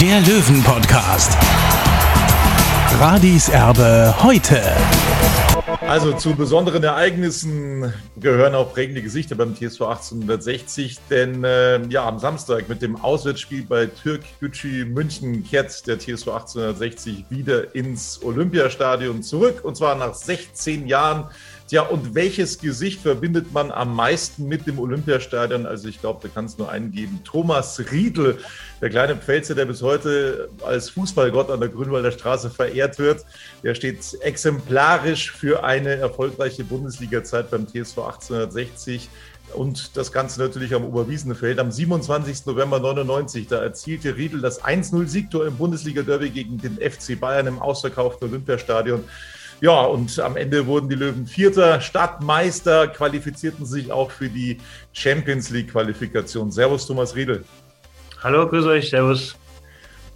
der Löwen-Podcast. Radis Erbe heute. Also zu besonderen Ereignissen gehören auch prägende Gesichter beim TSV 1860, denn äh, ja, am Samstag mit dem Auswärtsspiel bei Türk Gücü München kehrt der TSV 1860 wieder ins Olympiastadion zurück und zwar nach 16 Jahren. Tja, und welches Gesicht verbindet man am meisten mit dem Olympiastadion? Also ich glaube, da kann es nur einen geben. Thomas Riedl, der kleine Pfälzer, der bis heute als Fußballgott an der Grünwalder Straße verehrt wird. Der steht exemplarisch für eine erfolgreiche Bundesliga-Zeit beim TSV 1860. Und das Ganze natürlich am Oberwiesenfeld. Am 27. November 99, da erzielte Riedl das 1-0-Siegtor im Bundesliga-Derby gegen den FC Bayern im ausverkauften Olympiastadion. Ja, und am Ende wurden die Löwen Vierter, Stadtmeister, qualifizierten sich auch für die Champions League-Qualifikation. Servus, Thomas Riedel. Hallo, grüß euch, servus.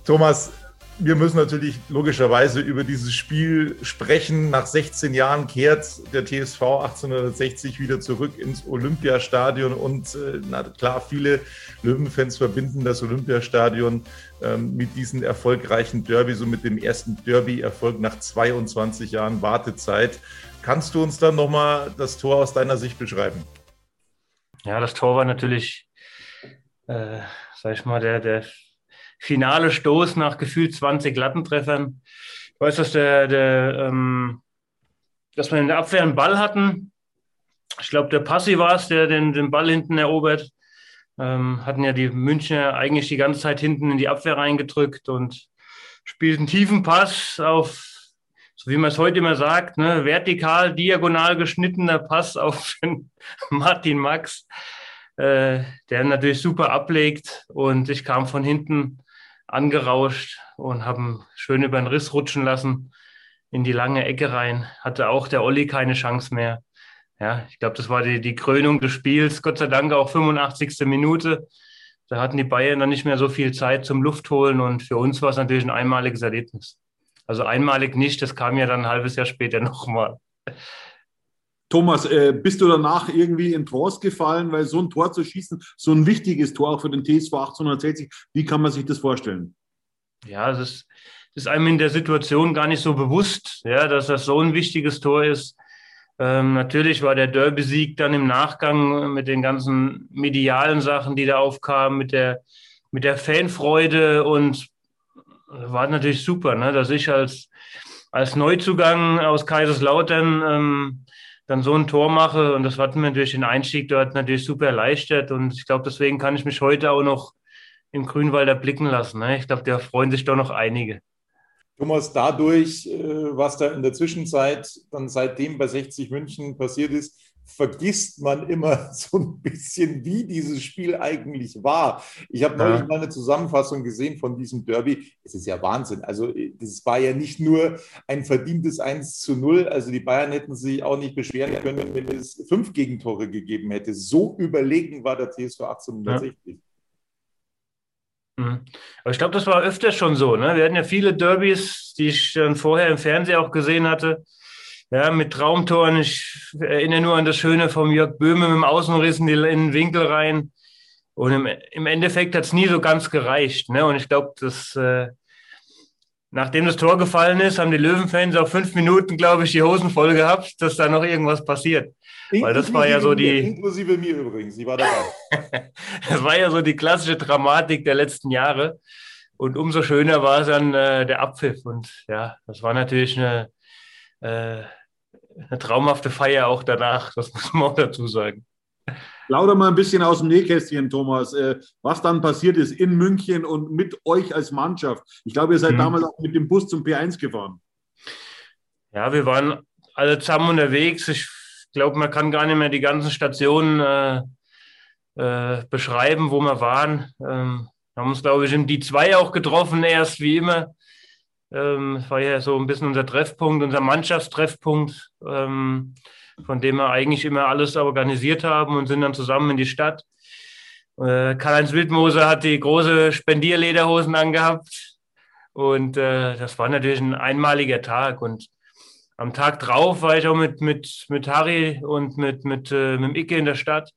Thomas, wir müssen natürlich logischerweise über dieses Spiel sprechen. Nach 16 Jahren kehrt der TSV 1860 wieder zurück ins Olympiastadion und äh, na klar, viele Löwenfans verbinden das Olympiastadion ähm, mit diesem erfolgreichen Derby, so mit dem ersten Derby-Erfolg nach 22 Jahren Wartezeit. Kannst du uns dann nochmal das Tor aus deiner Sicht beschreiben? Ja, das Tor war natürlich, äh, sag ich mal, der, der finale Stoß nach gefühlt 20 Lattentreffern. Ich weiß, dass, der, der, ähm, dass wir in der Abwehr einen Ball hatten. Ich glaube, der Passi war es, der den, den Ball hinten erobert. Ähm, hatten ja die Münchner eigentlich die ganze Zeit hinten in die Abwehr reingedrückt und spielten tiefen Pass auf, so wie man es heute immer sagt, ne, vertikal, diagonal geschnittener Pass auf Martin Max, äh, der natürlich super ablegt und ich kam von hinten angerauscht und haben schön über den Riss rutschen lassen in die lange Ecke rein. Hatte auch der Olli keine Chance mehr. Ja, ich glaube, das war die, die Krönung des Spiels. Gott sei Dank auch 85. Minute. Da hatten die Bayern dann nicht mehr so viel Zeit zum Luftholen und für uns war es natürlich ein einmaliges Erlebnis. Also einmalig nicht, das kam ja dann ein halbes Jahr später nochmal. Thomas, äh, bist du danach irgendwie in Trance gefallen, weil so ein Tor zu schießen, so ein wichtiges Tor auch für den TSV 1860, wie kann man sich das vorstellen? Ja, es ist, ist einem in der Situation gar nicht so bewusst, ja, dass das so ein wichtiges Tor ist. Ähm, natürlich war der Derby-Sieg dann im Nachgang mit den ganzen medialen Sachen, die da aufkamen, mit der, mit der Fanfreude und war natürlich super, ne, dass ich als, als Neuzugang aus Kaiserslautern ähm, dann so ein Tor mache und das hat mir natürlich den Einstieg dort natürlich super erleichtert und ich glaube, deswegen kann ich mich heute auch noch im Grünwalder blicken lassen. Ne? Ich glaube, da freuen sich doch noch einige. Thomas, dadurch, äh, was da in der Zwischenzeit dann seitdem bei 60 München passiert ist, vergisst man immer so ein bisschen, wie dieses Spiel eigentlich war. Ich habe neulich Ja. mal eine Zusammenfassung gesehen von diesem Derby. Es ist ja Wahnsinn. Also, das war ja nicht nur ein verdientes 1 zu 0. Also, die Bayern hätten sich auch nicht beschweren können, wenn es fünf Gegentore gegeben hätte. So überlegen war der TSV 1860. Mhm. Aber ich glaube, das war öfter schon so. Ne? Wir hatten ja viele Derbys, die ich dann vorher im Fernsehen auch gesehen hatte. Ja, mit Traumtoren. Ich erinnere nur an das Schöne vom Jörg Böhme mit dem Außenriss in, die, in den Winkel rein. Und im, im Endeffekt hat es nie so ganz gereicht. Ne? Und ich glaube, dass äh, nachdem das Tor gefallen ist, haben die Löwenfans auch fünf Minuten, glaube ich, die Hosen voll gehabt, dass da noch irgendwas passiert. Weil das war ja so Inklusive die- mir, Inklusive mir übrigens. Ich war dabei. Das war ja so die klassische Dramatik der letzten Jahre. Und umso schöner war dann äh, der Abpfiff. Und ja, das war natürlich eine, äh, eine traumhafte Feier auch danach. Das muss man auch dazu sagen. Lauter mal ein bisschen aus dem Nähkästchen, Thomas, äh, was dann passiert ist in München und mit euch als Mannschaft. Ich glaube, ihr seid Mhm. damals auch mit dem Bus zum P1 gefahren. Ja, wir waren alle zusammen unterwegs. Ich glaube, man kann gar nicht mehr die ganzen Stationen äh, äh, beschreiben, wo wir waren. Ähm, Haben uns, glaube ich, im D2 auch getroffen, erst wie immer. Ähm, das war ja so ein bisschen unser Treffpunkt, unser Mannschaftstreffpunkt, ähm, von dem wir eigentlich immer alles organisiert haben und sind dann zusammen in die Stadt. Äh, Karl-Heinz Wildmoser hat die große Spendierlederhosen angehabt. Und äh, das war natürlich ein einmaliger Tag. Und am Tag drauf war ich auch mit, mit, mit Harry und mit, mit, äh, mit dem Icke in der Stadt.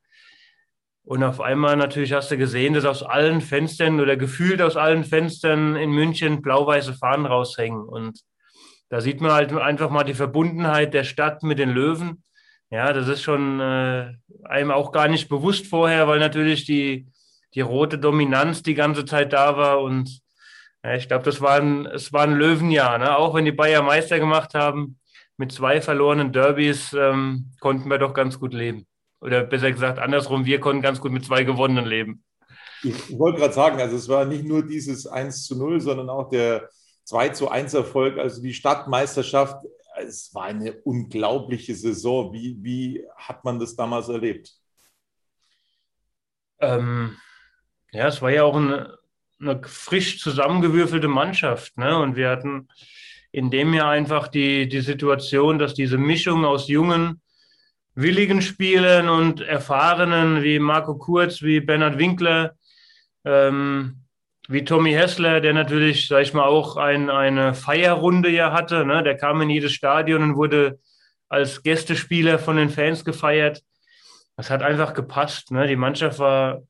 Und auf einmal natürlich hast du gesehen, dass aus allen Fenstern oder gefühlt aus allen Fenstern in München blau-weiße Fahnen raushängen. Und da sieht man halt einfach mal die Verbundenheit der Stadt mit den Löwen. Ja, das ist schon äh, einem auch gar nicht bewusst vorher, weil natürlich die, die rote Dominanz die ganze Zeit da war. Und ja, ich glaube, das war ein, es war ein Löwenjahr. Ne? Auch wenn die Bayer Meister gemacht haben, mit zwei verlorenen Derbys ähm, konnten wir doch ganz gut leben. Oder besser gesagt, andersrum, wir konnten ganz gut mit zwei gewonnenen leben. Ich, wollte gerade sagen, also es war nicht nur dieses 1 zu 0, sondern auch der 2 zu 1 Erfolg, also die Stadtmeisterschaft. Es war eine unglaubliche Saison. Wie, wie hat man das damals erlebt? Ähm, ja, es war ja auch eine, eine frisch zusammengewürfelte Mannschaft. Ne? Und wir hatten in dem Jahr einfach die, die Situation, dass diese Mischung aus jungen, willigen Spielern und Erfahrenen wie Marco Kurz, wie Bernhard Winkler, ähm, wie Tommy Hessler, der natürlich, sag ich mal, auch ein, eine Feierrunde ja hatte. Ne? Der kam in jedes Stadion und wurde als Gästespieler von den Fans gefeiert. Das hat einfach gepasst. Ne? Die Mannschaft war,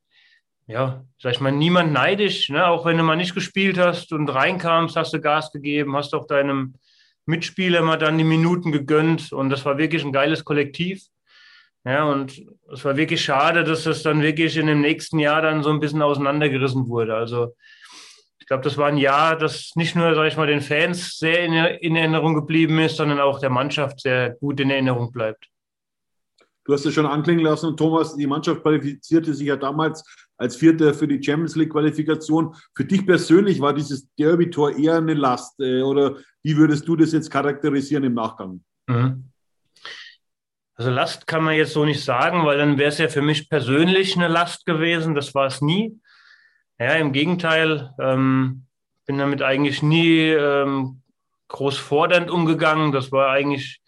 ja, sag ich mal, niemand neidisch. Ne? Auch wenn du mal nicht gespielt hast und reinkamst, hast du Gas gegeben, hast auch deinem Mitspieler mal dann die Minuten gegönnt. Und das war wirklich ein geiles Kollektiv. Ja, und es war wirklich schade, dass das dann wirklich in dem nächsten Jahr dann so ein bisschen auseinandergerissen wurde. Also ich glaube, das war ein Jahr, das nicht nur, sage ich mal, den Fans sehr in, in, Erinnerung geblieben ist, sondern auch der Mannschaft sehr gut in Erinnerung bleibt. Du hast es schon anklingen lassen, Thomas, die Mannschaft qualifizierte sich ja damals als Vierter für die Champions League-Qualifikation. Für dich persönlich war dieses Derby-Tor eher eine Last äh, oder wie würdest du das jetzt charakterisieren im Nachgang? Mhm. Also Last kann man jetzt so nicht sagen, weil dann wäre es ja für mich persönlich eine Last gewesen. Das war es nie. Ja, im Gegenteil, ähm, bin damit eigentlich nie ähm, groß fordernd umgegangen. Das war eigentlich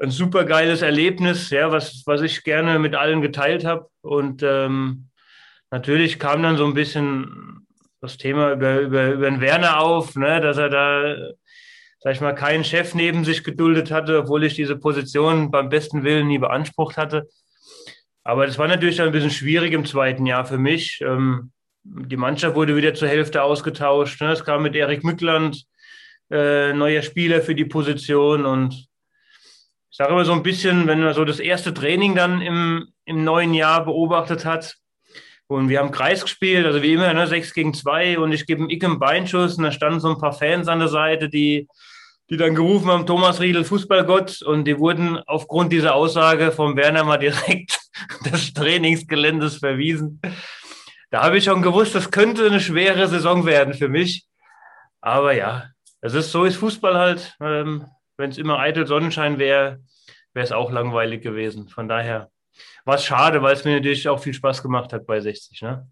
ein super geiles Erlebnis, ja, was, was ich gerne mit allen geteilt habe. Und ähm, natürlich kam dann so ein bisschen das Thema über, über, über den Werner auf, ne, dass er da sag ich mal, keinen Chef neben sich geduldet hatte, obwohl ich diese Position beim besten Willen nie beansprucht hatte. Aber das war natürlich ein bisschen schwierig im zweiten Jahr für mich. Ähm, die Mannschaft wurde wieder zur Hälfte ausgetauscht. Ne? Es kam mit Erik Mückland, äh, neuer Spieler für die Position. Und ich sage immer so ein bisschen, wenn man so das erste Training dann im, im neuen Jahr beobachtet hat, und wir haben Kreis gespielt, also wie immer, ne, 6 gegen 2 und ich gebe einen Ick im Beinschuss und da standen so ein paar Fans an der Seite, die die dann gerufen haben, Thomas Riedel, Fußballgott. Und die wurden aufgrund dieser Aussage vom Werner mal direkt des Trainingsgeländes verwiesen. Da habe ich schon gewusst, das könnte eine schwere Saison werden für mich. Aber ja, es ist so ist Fußball halt. Ähm, Wenn es immer eitel Sonnenschein wäre, wäre es auch langweilig gewesen. Von daher war es schade, weil es mir natürlich auch viel Spaß gemacht hat bei 60. Ne?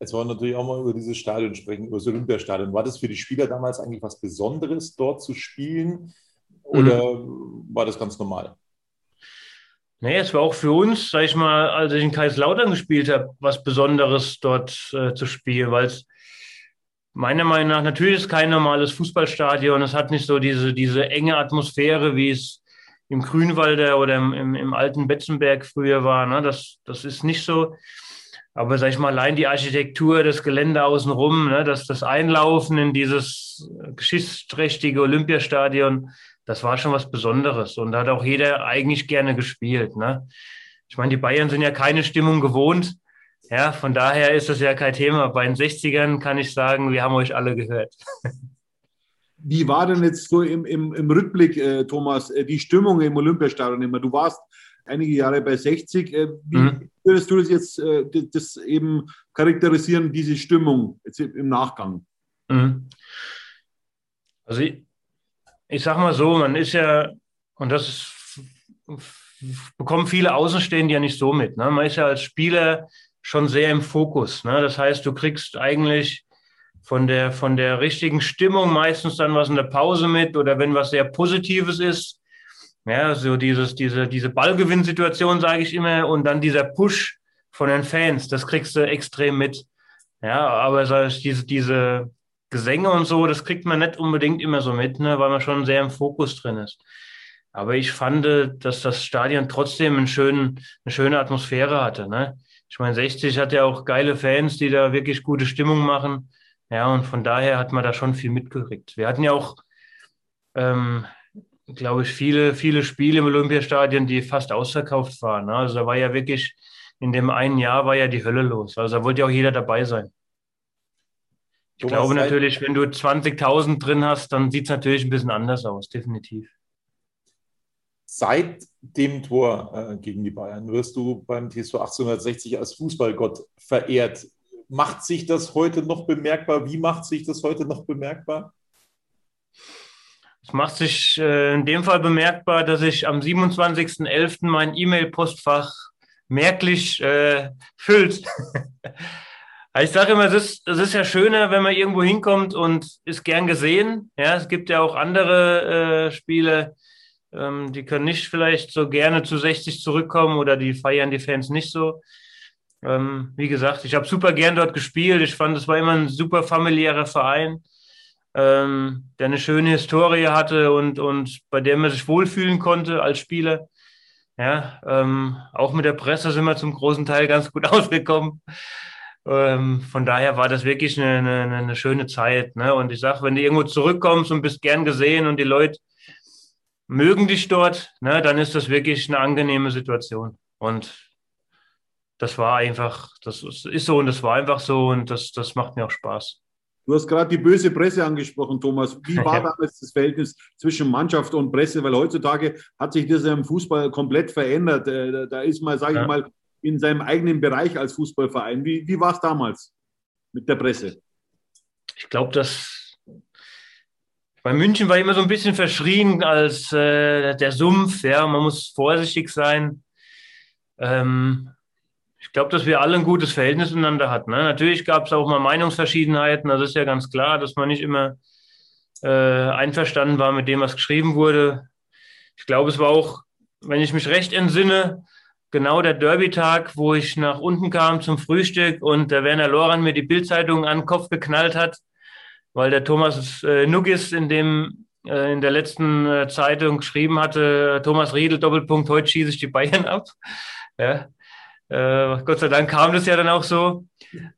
Jetzt wollen wir natürlich auch mal über dieses Stadion sprechen, über das Olympiastadion. War das für die Spieler damals eigentlich was Besonderes, dort zu spielen? Oder mhm. war das ganz normal? Nee, es war auch für uns, sag ich mal, als ich in Kaiserslautern gespielt habe, was Besonderes dort äh, zu spielen, weil es meiner Meinung nach natürlich ist kein normales Fußballstadion. Es hat nicht so diese, diese enge Atmosphäre, wie es im Grünwalder oder im, im, im alten Betzenberg früher war. Ne? Das, das ist nicht so. Aber sag ich mal, allein die Architektur, das Gelände außenrum, ne, das, das Einlaufen in dieses geschichtsträchtige Olympiastadion, das war schon was Besonderes. Und da hat auch jeder eigentlich gerne gespielt. Ne? Ich meine, die Bayern sind ja keine Stimmung gewohnt. Ja, von daher ist das ja kein Thema. Bei den 60ern kann ich sagen, wir haben euch alle gehört. Wie war denn jetzt so im, im, im Rückblick, äh, Thomas, äh, die Stimmung im Olympiastadion immer? Du warst einige Jahre bei 60. Äh, wie mhm. würdest du das jetzt äh, das eben charakterisieren, diese Stimmung jetzt im Nachgang? Mhm. Also ich, ich sag mal so, man ist ja, und das ist, bekommen viele Außenstehende ja nicht so mit. Ne? Man ist ja als Spieler schon sehr im Fokus. Ne? Das heißt, du kriegst eigentlich von der, von der richtigen Stimmung meistens dann was in der Pause mit oder wenn was sehr Positives ist. Ja, so dieses, diese, diese Ballgewinnsituation, sage ich immer, und dann dieser Push von den Fans, das kriegst du extrem mit. Ja, aber so diese, diese Gesänge und so, das kriegt man nicht unbedingt immer so mit, ne, weil man schon sehr im Fokus drin ist. Aber ich fand, dass das Stadion trotzdem einen schönen, eine schöne Atmosphäre hatte. Ne? Ich meine, 60 hat ja auch geile Fans, die da wirklich gute Stimmung machen. Ja, und von daher hat man da schon viel mitgekriegt. Wir hatten ja auch, ähm, glaube ich, viele, viele Spiele im Olympiastadion, die fast ausverkauft waren. Ne? Also da war ja wirklich, in dem einen Jahr war ja die Hölle los. Also da wollte ja auch jeder dabei sein. Ich Thomas glaube natürlich, wenn du 20.000 drin hast, dann sieht es natürlich ein bisschen anders aus, definitiv. Seit dem Tor äh, gegen die Bayern wirst du beim TSV 1860 als Fußballgott verehrt. Macht sich das heute noch bemerkbar? Wie macht sich das heute noch bemerkbar? Macht sich äh, in dem Fall bemerkbar, dass ich am 27.11. mein E-Mail-Postfach merklich äh, füllt. ich sage immer, es ist, es ist ja schöner, wenn man irgendwo hinkommt und ist gern gesehen. Ja, es gibt ja auch andere äh, Spiele, ähm, die können nicht vielleicht so gerne zu 60 zurückkommen oder die feiern die Fans nicht so. Ähm, wie gesagt, ich habe super gern dort gespielt. Ich fand, es war immer ein super familiärer Verein, ähm, der eine schöne Historie hatte und, und bei der man sich wohlfühlen konnte als Spieler. Ja, ähm, auch mit der Presse sind wir zum großen Teil ganz gut ausgekommen. Ähm, von daher war das wirklich eine, eine, eine schöne Zeit. Ne? Und ich sage, wenn du irgendwo zurückkommst und bist gern gesehen und die Leute mögen dich dort, ne, dann ist das wirklich eine angenehme Situation. Und das war einfach, das ist so und das war einfach so und das, das macht mir auch Spaß. Du hast gerade die böse Presse angesprochen, Thomas. Wie war ja. damals das Verhältnis zwischen Mannschaft und Presse? Weil heutzutage hat sich das im Fußball komplett verändert. Äh, da ist man, sage ich mal, in seinem eigenen Bereich als Fußballverein. Wie, wie war es damals mit der Presse? Ich glaube, dass bei München war immer so ein bisschen verschrien als äh, der Sumpf. Ja, man muss vorsichtig sein. Ähm, ich glaube, dass wir alle ein gutes Verhältnis miteinander hatten. Ne? Natürlich gab es auch mal Meinungsverschiedenheiten. Das ist ja ganz klar, dass man nicht immer äh, einverstanden war mit dem, was geschrieben wurde. Ich glaube, es war auch, wenn ich mich recht entsinne, genau der Derby-Tag, wo ich nach unten kam zum Frühstück und der Werner Loran mir die Bildzeitung an den Kopf geknallt hat, weil der Thomas äh, Nuggis in dem äh, in der letzten äh, Zeitung geschrieben hatte, Thomas Riedel, Doppelpunkt, heute schieße ich die Bayern ab. Ja. Äh, Gott sei Dank kam das ja dann auch so.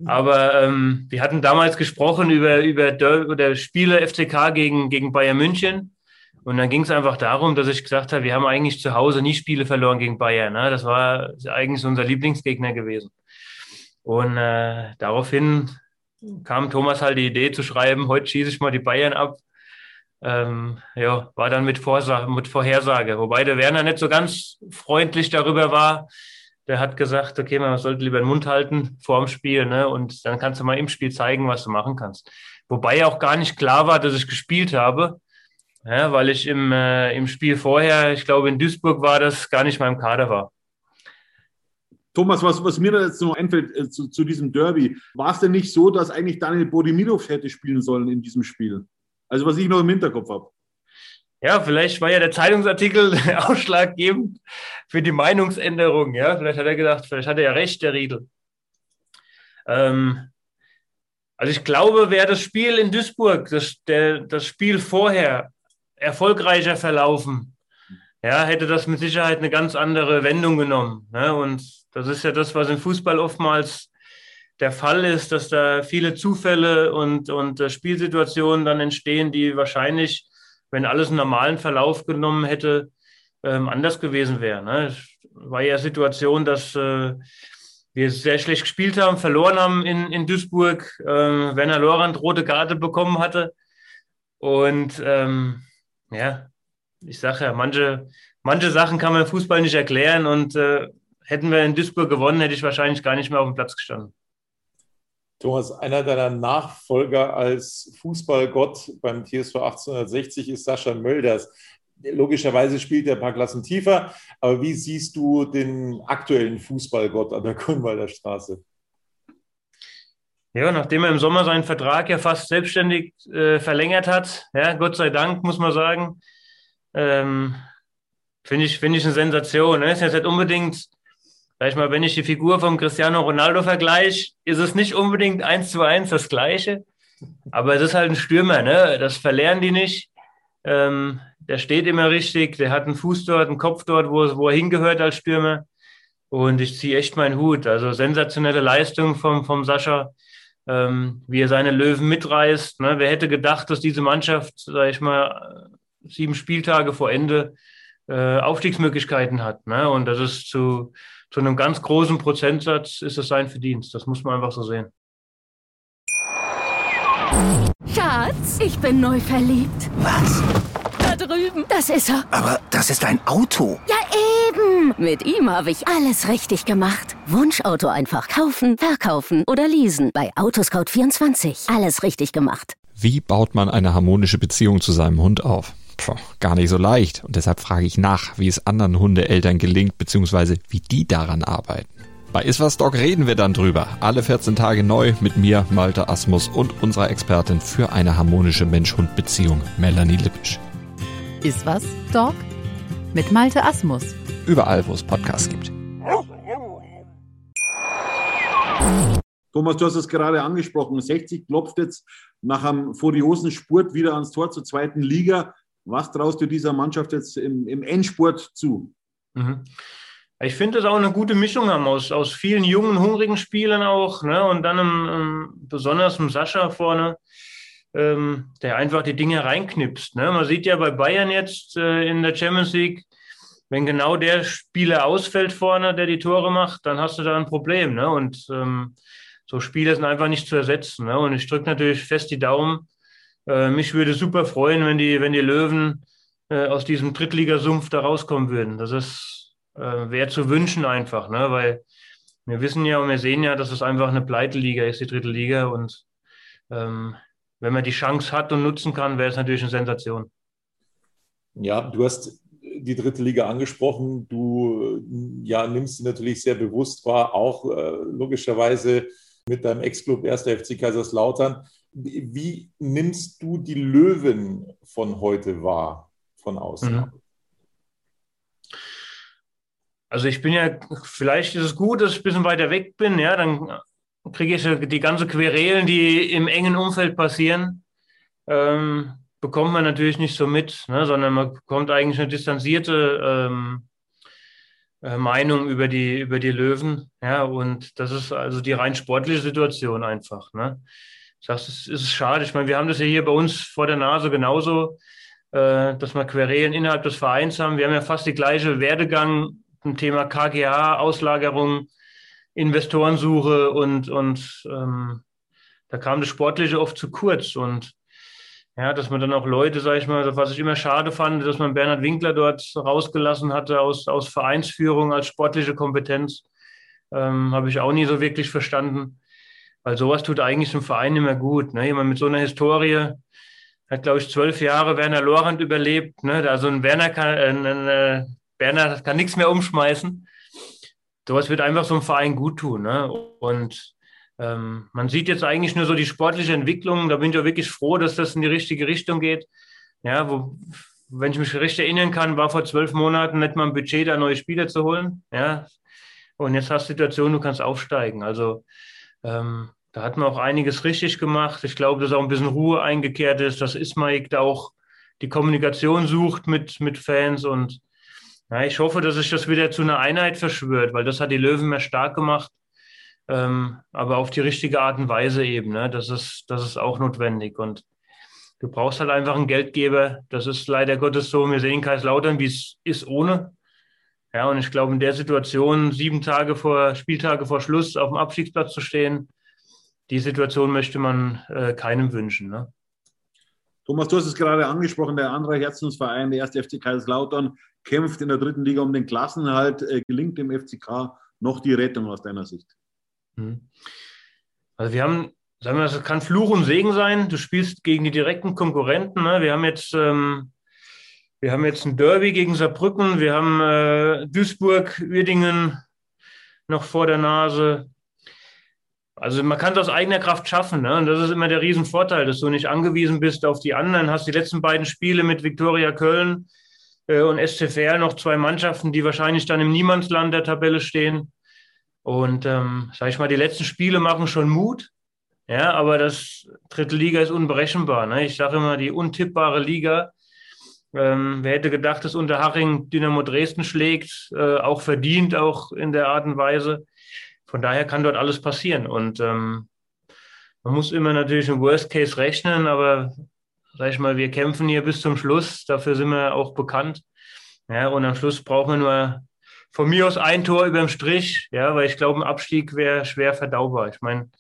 Aber ähm, wir hatten damals gesprochen über, über, der, über Spiele FCK gegen, gegen Bayern München. Und dann ging es einfach darum, dass ich gesagt habe, wir haben eigentlich zu Hause nie Spiele verloren gegen Bayern. Ne? Das war eigentlich unser Lieblingsgegner gewesen. Und äh, daraufhin kam Thomas halt die Idee zu schreiben, heute schieße ich mal die Bayern ab. Ähm, ja, war dann mit, Vorsa mit Vorhersage. Wobei der Werner nicht so ganz freundlich darüber war, der hat gesagt, okay, man sollte lieber den Mund halten vor dem Spiel, ne? Und dann kannst du mal im Spiel zeigen, was du machen kannst. Wobei auch gar nicht klar war, dass ich gespielt habe, ja, weil ich im, äh, im Spiel vorher, ich glaube in Duisburg war das, gar nicht mal im Kader war. Thomas, was, was mir da jetzt noch einfällt äh, zu, zu, diesem Derby, war es denn nicht so, dass eigentlich Daniel Bodimilov hätte spielen sollen in diesem Spiel? Also was ich noch im Hinterkopf habe. Ja, vielleicht war ja der Zeitungsartikel ausschlaggebend für die Meinungsänderung. Ja, vielleicht hat er gedacht, vielleicht hat er ja recht, der Riedel. Ähm, also ich glaube, wäre das Spiel in Duisburg, das, der, das Spiel vorher erfolgreicher verlaufen, ja, hätte das mit Sicherheit eine ganz andere Wendung genommen. Ne? Und das ist ja das, was im Fußball oftmals der Fall ist, dass da viele Zufälle und, und Spielsituationen dann entstehen, die wahrscheinlich wenn alles einen normalen Verlauf genommen hätte, ähm, anders gewesen wäre. Ne? Es war ja Situation, dass äh, wir sehr schlecht gespielt haben, verloren haben in, in Duisburg, äh, Werner Lorand rote Karte bekommen hatte. Und ähm, ja, ich sage ja, manche, manche Sachen kann man im Fußball nicht erklären und äh, hätten wir in Duisburg gewonnen, hätte ich wahrscheinlich gar nicht mehr auf dem Platz gestanden. Thomas, einer deiner Nachfolger als Fußballgott beim TSV 1860 ist Sascha Mölders. Logischerweise spielt er ein paar Klassen tiefer, aber wie siehst du den aktuellen Fußballgott an der Grünwalder Straße? Ja, nachdem er im Sommer seinen Vertrag ja fast selbstständig äh, verlängert hat, ja, Gott sei Dank, muss man sagen, ähm, finde ich, finde ich eine Sensation. Ne? Ist jetzt nicht unbedingt, sag ich mal, wenn ich die Figur vom Cristiano Ronaldo vergleiche, ist es nicht unbedingt eins zu eins das Gleiche. Aber es ist halt ein Stürmer, ne? Das verlernen die nicht. Ähm, der steht immer richtig, der hat einen Fuß dort, einen Kopf dort, wo, wo er hingehört als Stürmer. Und ich ziehe echt meinen Hut. Also sensationelle Leistung vom, vom Sascha, ähm, wie er seine Löwen mitreißt. Ne? Wer hätte gedacht, dass diese Mannschaft, sag ich mal, sieben Spieltage vor Ende äh, Aufstiegsmöglichkeiten hat. Ne? Und das ist zu, zu einem ganz großen Prozentsatz ist es sein Verdienst. Das muss man einfach so sehen. Schatz, ich bin neu verliebt. Was? Da drüben. Das ist er. Aber das ist ein Auto. Ja, eben. Mit ihm habe ich alles richtig gemacht. Wunschauto einfach kaufen, verkaufen oder leasen. Bei Autoscout24. Alles richtig gemacht. Wie baut man eine harmonische Beziehung zu seinem Hund auf? Puh, gar nicht so leicht. Und deshalb frage ich nach, wie es anderen Hundeeltern gelingt, beziehungsweise wie die daran arbeiten. Bei Iswas Dog reden wir dann drüber. Alle 14 Tage neu mit mir, Malte Asmus und unserer Expertin für eine harmonische Mensch-Hund-Beziehung, Melanie Lippisch. Iswas Dog mit Malte Asmus. Überall, wo es Podcasts gibt. Thomas, du hast es gerade angesprochen. 60 klopft jetzt nach einem furiosen Spurt wieder ans Tor zur zweiten Liga. Was traust du dieser Mannschaft jetzt im, im Endspurt zu? Mhm. Ich finde es auch eine gute Mischung haben aus, aus vielen jungen, hungrigen Spielern auch, ne? Und dann im, im, besonders im Sascha vorne, ähm, der einfach die Dinge reinknipst. Ne? Man sieht ja bei Bayern jetzt äh, in der Champions League, wenn genau der Spieler ausfällt vorne, der die Tore macht, dann hast du da ein Problem. Ne? Und ähm, so Spieler sind einfach nicht zu ersetzen. Ne? Und ich drücke natürlich fest die Daumen. Äh, mich würde super freuen, wenn die, wenn die Löwen äh, aus diesem Drittligasumpf da rauskommen würden. Das ist äh, wäre zu wünschen einfach, ne? weil wir wissen ja und wir sehen ja, dass es einfach eine Pleiteliga ist, die dritte Liga. Und ähm, wenn man die Chance hat und nutzen kann, wäre es natürlich eine Sensation. Ja, du hast die dritte Liga angesprochen. Du ja, nimmst sie natürlich sehr bewusst wahr, auch äh, logischerweise mit deinem Ex-Club 1. FC Kaiserslautern. Wie nimmst du die Löwen von heute wahr, von außen? Mhm. Also ich bin ja, vielleicht ist es gut, dass ich ein bisschen weiter weg bin, ja, dann kriege ich die ganze Querelen, die im engen Umfeld passieren, ähm, bekommt man natürlich nicht so mit, ne, sondern man bekommt eigentlich eine distanzierte ähm, äh, Meinung über die, über die Löwen. Ja, und das ist also die rein sportliche Situation einfach. Ne. Sage, es ist schade. Ich meine, wir haben das ja hier bei uns vor der Nase genauso, äh, dass wir Querelen innerhalb des Vereins haben. Wir haben ja fast die gleiche Werdegang im Thema KGA, Auslagerung, Investorensuche und, und ähm, da kam das Sportliche oft zu kurz. Und ja, dass man dann auch Leute, sage ich mal, was ich immer schade fand, dass man Bernhard Winkler dort rausgelassen hatte aus, aus Vereinsführung als sportliche Kompetenz, ähm, habe ich auch nie so wirklich verstanden. Weil sowas tut eigentlich einem Verein immer gut. Ne? Jemand mit so einer Historie hat, glaube ich, zwölf Jahre Werner Lorand überlebt. Ne? Also ein Werner kann, ein, ein, äh, Werner kann nichts mehr umschmeißen. Sowas wird einfach so einem Verein gut tun. Ne? Und ähm, man sieht jetzt eigentlich nur so die sportliche Entwicklung. Da bin ich auch wirklich froh, dass das in die richtige Richtung geht. Ja, wo, wenn ich mich recht erinnern kann, war vor zwölf Monaten nicht mal ein Budget, da neue Spieler zu holen. Ja, und jetzt hast du die Situation, du kannst aufsteigen. Also ähm, da hat man auch einiges richtig gemacht. Ich glaube, dass auch ein bisschen Ruhe eingekehrt ist, dass Ismaik da auch die Kommunikation sucht mit, mit Fans und ja, ich hoffe, dass sich das wieder zu einer Einheit verschwört, weil das hat die Löwen mehr stark gemacht ähm, aber auf die richtige Art und Weise eben. Ne? Das, ist, das ist auch notwendig. Und du brauchst halt einfach einen Geldgeber. Das ist leider Gottes so. Wir sehen Kaiserslautern, wie es ist ohne. Ja, und ich glaube, in der Situation, sieben Tage vor, Spieltage vor Schluss auf dem Abstiegsplatz zu stehen, die Situation möchte man äh, keinem wünschen. Ne? Thomas, du hast es gerade angesprochen, der andere Herzensverein, der erste FC Kaiserslautern, kämpft in der dritten Liga um den Klassenhalt. Äh, gelingt dem FCK noch die Rettung aus deiner Sicht? Mhm. Also wir haben, sagen wir, das kann Fluch und Segen sein. Du spielst gegen die direkten Konkurrenten. Ne? Wir haben jetzt, ähm, wir haben jetzt ein Derby gegen Saarbrücken. Wir haben äh, Duisburg, Uerdingen noch vor der Nase. also man kann es aus eigener Kraft schaffen. Ne? Und das ist immer der Riesenvorteil, dass du nicht angewiesen bist auf die anderen. Hast die letzten beiden Spiele mit Viktoria Köln äh, und SCFR noch zwei Mannschaften, die wahrscheinlich dann im Niemandsland der Tabelle stehen. Und ähm, sag ich mal, die letzten Spiele machen schon Mut. Ja, aber das dritte Liga ist unberechenbar. Ne? Ich sage immer, die untippbare Liga. Ähm, wer hätte gedacht, dass Unterhaching Dynamo Dresden schlägt, äh, auch verdient, auch in der Art und Weise. Von daher kann dort alles passieren. Und ähm, man muss immer natürlich im Worst Case rechnen, aber sag ich mal, wir kämpfen hier bis zum Schluss. Dafür sind wir auch bekannt. Ja, und am Schluss braucht man nur von mir aus ein Tor über dem Strich, ja, weil ich glaube, ein Abstieg wäre schwer verdaubar. Ich meine,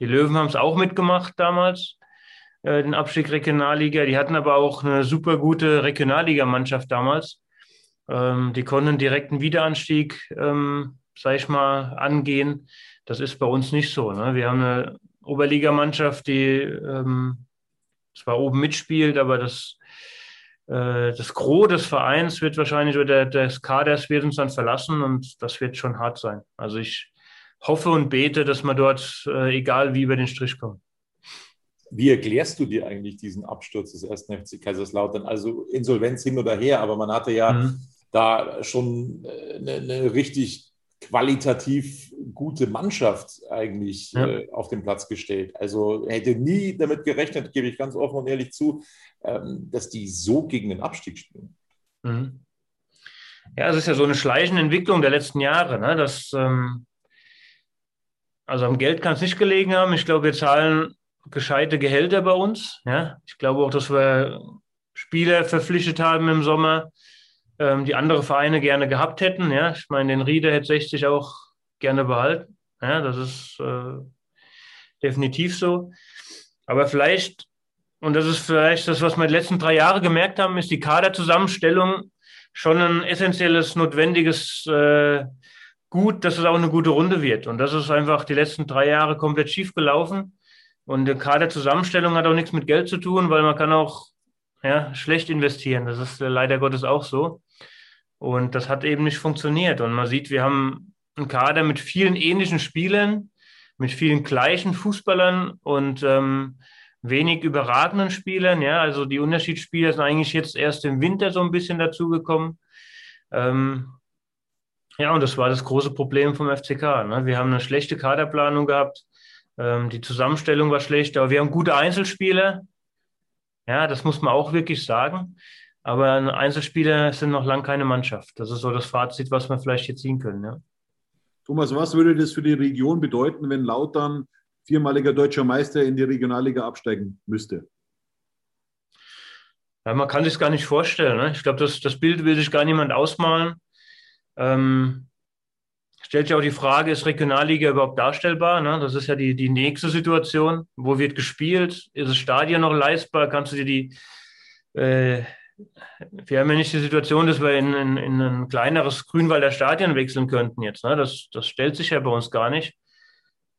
die Löwen haben es auch mitgemacht damals, äh, den Abstieg Regionalliga. Die hatten aber auch eine super gute Regionalligamannschaft damals. Ähm, die konnten direkt einen Wiederanstieg ähm, sag ich mal, angehen. Das ist bei uns nicht so. Ne? Wir haben eine Oberligamannschaft, die ähm, zwar oben mitspielt, aber das, äh, das Gros des Vereins wird wahrscheinlich oder des Kaders wird uns dann verlassen und das wird schon hart sein. Also ich hoffe und bete, dass wir dort, äh, egal wie, über den Strich kommen. Wie erklärst du dir eigentlich diesen Absturz des ersten FC Kaiserslautern? Also Insolvenz hin oder her, aber man hatte ja mhm. da schon eine, äh, eine richtig qualitativ gute Mannschaft eigentlich ja. äh, auf den Platz gestellt. Also hätte nie damit gerechnet, gebe ich ganz offen und ehrlich zu, ähm, dass die so gegen den Abstieg spielen. Mhm. Ja, es ist ja so eine schleichende Entwicklung der letzten Jahre. Ne? Das, ähm, also am Geld kann es nicht gelegen haben. Ich glaube, wir zahlen gescheite Gehälter bei uns. Ja? Ich glaube auch, dass wir Spieler verpflichtet haben im Sommer, ähm, die andere Vereine gerne gehabt hätten. Ja, ich meine, den Rieder hätte 60 auch gerne behalten. Ja, das ist äh, definitiv so. Aber vielleicht, und das ist vielleicht das, was wir die letzten drei Jahre gemerkt haben, ist die Kaderzusammenstellung schon ein essentielles, notwendiges äh, Gut, dass es auch eine gute Runde wird. Und das ist einfach die letzten drei Jahre komplett schief gelaufen. Und die Kaderzusammenstellung hat auch nichts mit Geld zu tun, weil man kann auch ja, schlecht investieren. Das ist leider Gottes auch so. Und das hat eben nicht funktioniert. Und man sieht, wir haben einen Kader mit vielen ähnlichen Spielern, mit vielen gleichen Fußballern und ähm, wenig überragenden Spielern. Ja, also die Unterschiedsspieler sind eigentlich jetzt erst im Winter so ein bisschen dazugekommen. Ähm, ja, und das war das große Problem vom FCK. Ne? Wir haben eine schlechte Kaderplanung gehabt. Ähm, die Zusammenstellung war schlecht, aber wir haben gute Einzelspieler. Ja, das muss man auch wirklich sagen. Aber Einzelspieler sind noch lange keine Mannschaft. Das ist so das Fazit, was wir vielleicht jetzt ziehen können. Ja. Thomas, was würde das für die Region bedeuten, wenn Lautern viermaliger deutscher Meister in die Regionalliga absteigen müsste? Ja, man kann sich gar nicht vorstellen. Ne? Ich glaube, das, das Bild will sich gar niemand ausmalen. Ähm, stellt sich auch die Frage, ist Regionalliga überhaupt darstellbar? Ne? Das ist ja die, die nächste Situation. Wo wird gespielt? Ist das Stadion noch leistbar? Kannst du dir die, äh, wir haben ja nicht die Situation, dass wir in, in, in ein kleineres Grünwalder Stadion wechseln könnten jetzt. Ne? Das, das stellt sich ja bei uns gar nicht.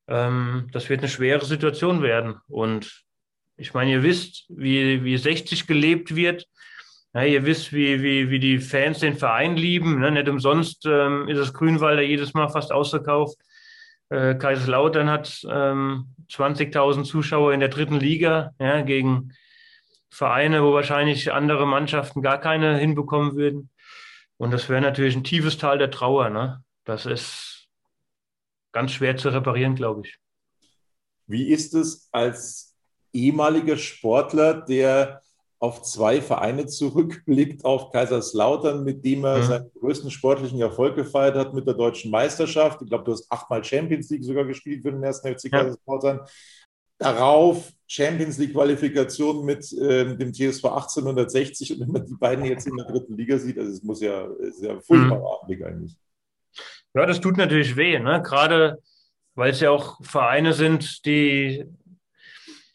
Ähm, das wird eine schwere Situation werden. Und ich meine, ihr wisst, wie, wie 60 gelebt wird. Ja, ihr wisst, wie, wie, wie die Fans den Verein lieben. Ne? Nicht umsonst ähm, ist das Grünwalder jedes Mal fast ausverkauft. Äh, Kaiserslautern hat ähm, 20.000 Zuschauer in der dritten Liga ja, gegen Vereine, wo wahrscheinlich andere Mannschaften gar keine hinbekommen würden. Und das wäre natürlich ein tiefes Tal der Trauer. Ne? Das ist ganz schwer zu reparieren, glaube ich. Wie ist es als ehemaliger Sportler, der auf zwei Vereine zurückblickt, auf Kaiserslautern, mit dem er mhm. seinen größten sportlichen Erfolg gefeiert hat mit der deutschen Meisterschaft. Ich glaube, du hast achtmal Champions League sogar gespielt für den ersten FC Kaiserslautern. Ja. Darauf Champions League-Qualifikation mit äh, dem TSV 1860 und wenn man die beiden jetzt in der dritten Liga sieht, also es muss ja sehr furchtbar mhm. eigentlich. Ja, das tut natürlich weh, ne? gerade weil es ja auch Vereine sind, die,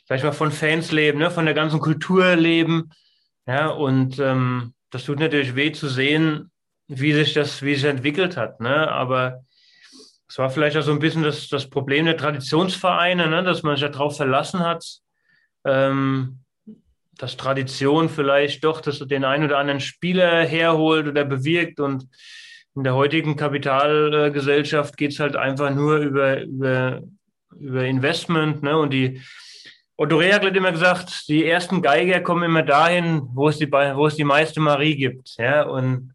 sag ich mal, von Fans leben, ne? von der ganzen Kultur leben. Ja, und ähm, das tut natürlich weh zu sehen, wie sich das, wie sich entwickelt hat. Ne? Aber es war vielleicht auch so ein bisschen das, das Problem der Traditionsvereine, ne? dass man sich darauf verlassen hat, ähm, dass Tradition vielleicht doch dass den einen oder anderen Spieler herholt oder bewirkt. Und in der heutigen Kapitalgesellschaft geht es halt einfach nur über, über über Investment. Ne? Und die Otto Rehagel hat immer gesagt, die ersten Geiger kommen immer dahin, wo es die, wo es die meiste Marie gibt. Ja? Und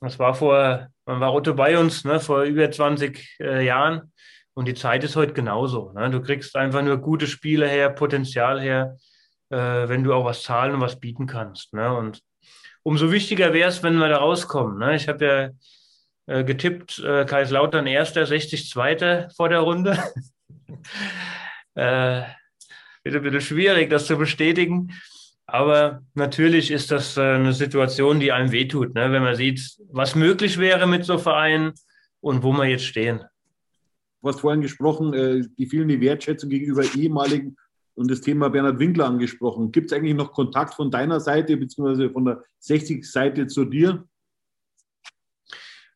das war vor, man war Otto bei uns, ne? vor über 20 äh, Jahren. Und die Zeit ist heute genauso. Ne? Du kriegst einfach nur gute Spiele her, Potenzial her, äh, wenn du auch was zahlen und was bieten kannst. Ne? Und umso wichtiger wäre es, wenn wir da rauskommen. Ne? Ich habe ja äh, getippt, äh, Kaiserslautern erster, 60 zweiter vor der Runde. äh, wird ein bisschen schwierig, das zu bestätigen. Aber natürlich ist das äh, eine Situation, die einem wehtut, ne? wenn man sieht, was möglich wäre mit so Vereinen und wo wir jetzt stehen. Du hast vorhin gesprochen, äh, die fehlende Wertschätzung gegenüber ehemaligen und das Thema Bernhard Winkler angesprochen. Gibt es eigentlich noch Kontakt von deiner Seite beziehungsweise von der 60-Seite zu dir?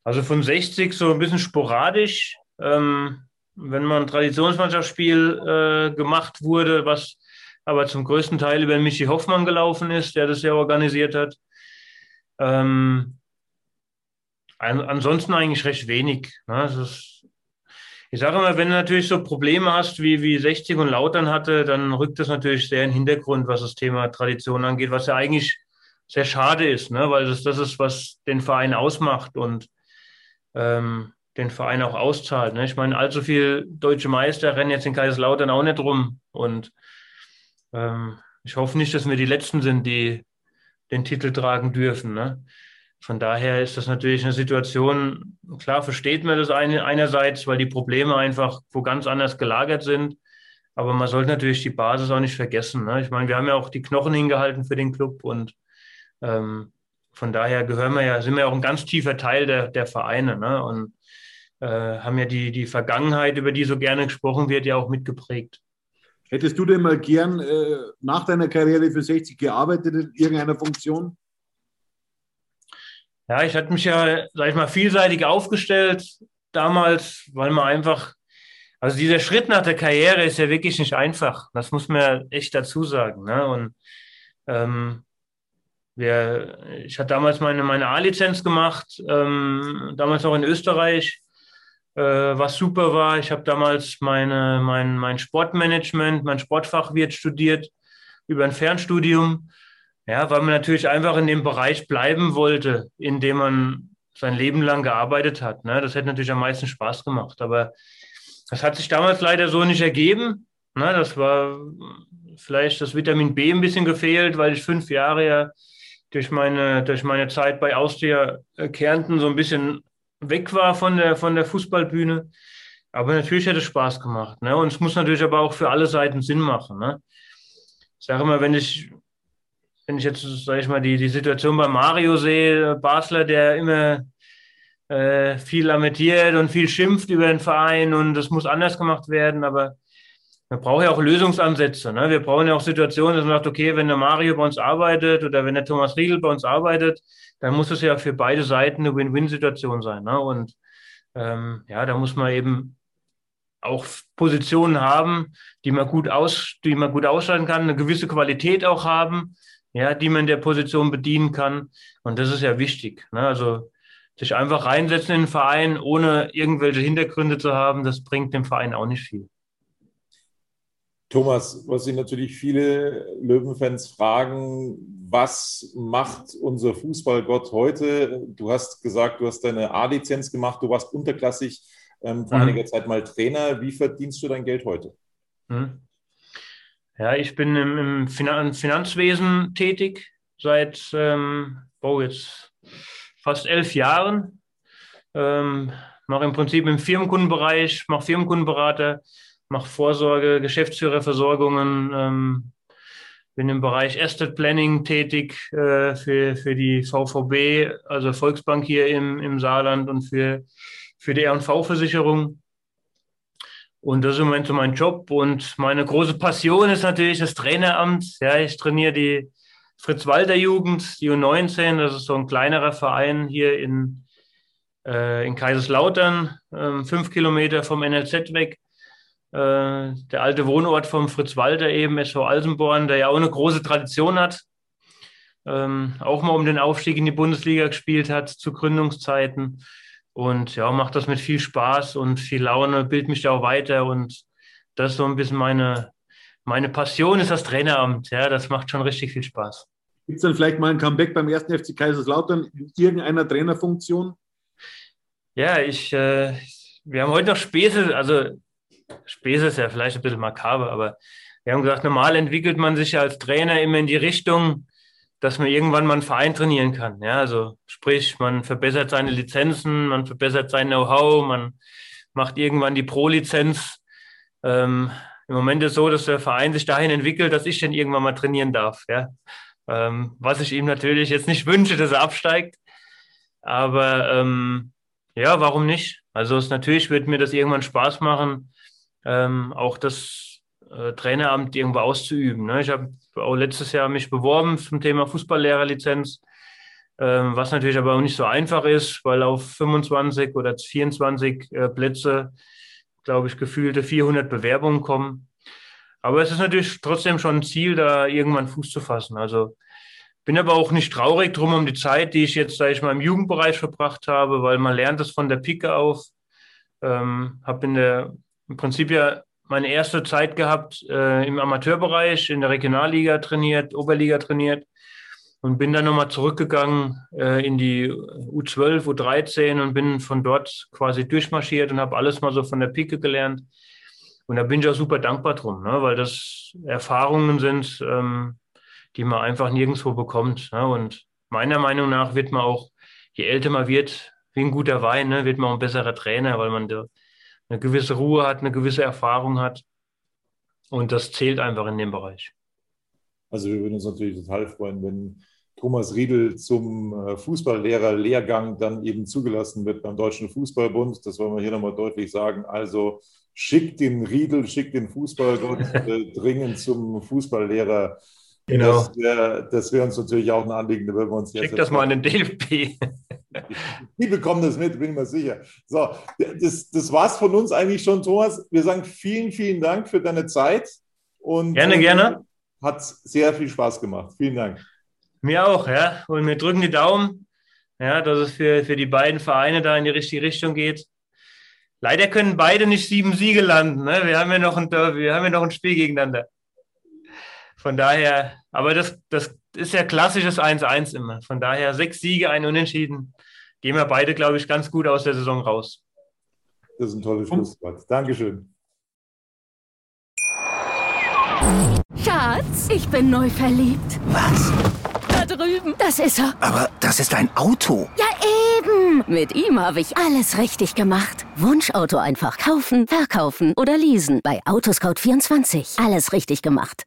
Also von 60 so ein bisschen sporadisch. Ähm, wenn man Traditionsmannschaftsspiel äh, gemacht wurde, was aber zum größten Teil über Michi Hoffmann gelaufen ist, der das ja organisiert hat. Ähm, an, ansonsten eigentlich recht wenig. Ne? Ist, ich sage immer, wenn du natürlich so Probleme hast, wie, wie 60 und Lautern hatte, dann rückt das natürlich sehr in den Hintergrund, was das Thema Tradition angeht, was ja eigentlich sehr schade ist, ne? weil das, das ist, was den Verein ausmacht. Und ähm, den Verein auch auszahlt. Ne? Ich meine, allzu viele deutsche Meister rennen jetzt in Kaiserslautern auch nicht rum. Und ähm, ich hoffe nicht, dass wir die Letzten sind, die den Titel tragen dürfen. Ne? Von daher ist das natürlich eine Situation, klar versteht man das eine, einerseits, weil die Probleme einfach wo ganz anders gelagert sind. Aber man sollte natürlich die Basis auch nicht vergessen. Ne? Ich meine, wir haben ja auch die Knochen hingehalten für den Club und ähm, von daher gehören wir ja, sind wir ja auch ein ganz tiefer Teil der, der Vereine. Ne? Und äh, haben ja die, die Vergangenheit, über die so gerne gesprochen wird, ja auch mitgeprägt. Hättest du denn mal gern äh, nach deiner Karriere für 60 gearbeitet in irgendeiner Funktion? Ja, ich hatte mich ja, sag ich mal, vielseitig aufgestellt damals, weil man einfach, also dieser Schritt nach der Karriere ist ja wirklich nicht einfach. Das muss man echt dazu sagen. Ne? Und ähm, wir, ich hatte damals meine, meine A-Lizenz gemacht, ähm, damals auch in Österreich äh, was super war. Ich habe damals meine, mein, mein Sportmanagement, mein Sportfachwirt studiert über ein Fernstudium. Ja, weil man natürlich einfach in dem Bereich bleiben wollte, in dem man sein Leben lang gearbeitet hat. Ne? Das hätte natürlich am meisten Spaß gemacht. Aber das hat sich damals leider so nicht ergeben. Ne? Das war vielleicht das Vitamin B ein bisschen gefehlt, weil ich fünf Jahre ja durch meine, durch meine Zeit bei Austria Kärnten so ein bisschen weg war von der, von der Fußballbühne. Aber natürlich hat es Spaß gemacht. Ne? Und es muss natürlich aber auch für alle Seiten Sinn machen. Ne? Ich sage immer, wenn ich, wenn ich jetzt, sage ich mal, die, die Situation bei Mario sehe, Basler, der immer äh, viel lamentiert und viel schimpft über den Verein und das muss anders gemacht werden, aber man braucht ja auch Lösungsansätze. Ne? Wir brauchen ja auch Situationen, dass man sagt, okay, wenn der Mario bei uns arbeitet oder wenn der Thomas Riegel bei uns arbeitet, dann muss es ja für beide Seiten eine Win-Win-Situation sein. Ne? Und ähm, ja, da muss man eben auch Positionen haben, die man gut aus, die man gut ausschalten kann, eine gewisse Qualität auch haben, ja, die man in der Position bedienen kann. Und das ist ja wichtig. Ne? Also sich einfach reinsetzen in den Verein, ohne irgendwelche Hintergründe zu haben, das bringt dem Verein auch nicht viel. Thomas, was sich natürlich viele Löwenfans fragen, was macht unser Fußballgott heute? Du hast gesagt, du hast deine A-Lizenz gemacht, du warst unterklassig, ähm, vor mhm. einiger Zeit mal Trainer. Wie verdienst du dein Geld heute? Mhm. Ja, ich bin im, im Finan Finanzwesen tätig seit ähm, oh, jetzt fast elf Jahren. Ähm, mache im Prinzip im Firmenkundenbereich, mache Firmenkundenberater mache Vorsorge, Geschäftsführerversorgungen, ähm, bin im Bereich Asset Planning tätig äh, für, für die VVB, also Volksbank hier im, im Saarland und für, für die R&V-Versicherung. Und das ist im Moment so mein Job. Und meine große Passion ist natürlich das Traineramt. Ja, ich trainiere die Fritz-Walter-Jugend, die U19. Das ist so ein kleinerer Verein hier in, äh, in Kaiserslautern, äh, fünf Kilometer vom NLZ weg. Äh, der alte Wohnort vom Fritz Walter eben, SV Alsenborn, der ja auch eine große Tradition hat. Ähm, auch mal um den Aufstieg in die Bundesliga gespielt hat zu Gründungszeiten. Und ja, macht das mit viel Spaß und viel Laune, bildet mich da auch weiter und das ist so ein bisschen meine, meine Passion, ist das Traineramt. Ja, das macht schon richtig viel Spaß. Gibt es dann vielleicht mal ein Comeback beim ersten FC Kaiserslautern in irgendeiner Trainerfunktion? Ja, ich, äh, wir haben heute noch Späße, also Späße ist ja vielleicht ein bisschen makaber, aber wir haben gesagt, normal entwickelt man sich ja als Trainer immer in die Richtung, dass man irgendwann mal einen Verein trainieren kann. Ja, also sprich, man verbessert seine Lizenzen, man verbessert sein Know-how, man macht irgendwann die Pro-Lizenz. Ähm, Im Moment ist es so, dass der Verein sich dahin entwickelt, dass ich dann irgendwann mal trainieren darf. Ja, ähm, was ich ihm natürlich jetzt nicht wünsche, dass er absteigt. Aber ähm, ja, warum nicht? Also es natürlich wird mir das irgendwann Spaß machen, ähm, auch das äh, Traineramt irgendwo auszuüben. Ne? Ich habe auch letztes Jahr mich beworben zum Thema Fußballlehrerlizenz, ähm, was natürlich aber auch nicht so einfach ist, weil auf 25 oder 24 äh, Plätze, glaube ich, gefühlte 400 Bewerbungen kommen. Aber es ist natürlich trotzdem schon ein Ziel, da irgendwann Fuß zu fassen. Also bin aber auch nicht traurig drum um die Zeit, die ich jetzt, sage ich mal, im Jugendbereich verbracht habe, weil man lernt es von der Pike auf. Ähm, habe in der im Prinzip ja meine erste Zeit gehabt äh, im Amateurbereich, in der Regionalliga trainiert, Oberliga trainiert und bin dann nochmal zurückgegangen äh, in die U12, U13 und bin von dort quasi durchmarschiert und habe alles mal so von der Pike gelernt. Und da bin ich auch super dankbar drum, ne, weil das Erfahrungen sind, ähm, die man einfach nirgendwo bekommt. Ne? Und meiner Meinung nach wird man auch, je älter man wird, wie ein guter Wein, ne, wird man auch ein besserer Trainer, weil man eine gewisse Ruhe hat, eine gewisse Erfahrung hat. Und das zählt einfach in dem Bereich. Also wir würden uns natürlich total freuen, wenn Thomas Riedel zum äh, Fußballlehrer-Lehrgang dann eben zugelassen wird beim Deutschen Fußballbund. Das wollen wir hier nochmal deutlich sagen. Also schickt den Riedel, schickt den Fußballgott äh, dringend zum Fußballlehrer. Genau. Das wäre wär uns natürlich auch ein Anliegen, da würden wir uns jetzt. Schick das mal an den DFB. Die bekommen das mit, bin ich mir sicher. So, das, das war's von uns eigentlich schon, Thomas. Wir sagen vielen, vielen Dank für deine Zeit. Und gerne, gerne. Hat sehr viel Spaß gemacht. Vielen Dank. Mir auch, ja. Und wir drücken die Daumen, ja, dass es für, für die beiden Vereine da in die richtige Richtung geht. Leider können beide nicht sieben Siege landen. Ne? Wir, haben ja noch ein, wir haben ja noch ein Spiel gegeneinander. Von daher, aber das, das ist ja klassisches 1-1 immer. Von daher sechs Siege, ein Unentschieden. Gehen wir beide, glaube ich, ganz gut aus der Saison raus. Das ist ein tolles Schlusswort. Dankeschön. Schatz, ich bin neu verliebt. Was? Da drüben. Das ist er. Aber das ist ein Auto. Ja, eben. Mit ihm habe ich alles richtig gemacht. Wunschauto einfach kaufen, verkaufen oder leasen. Bei Autoscout24. Alles richtig gemacht.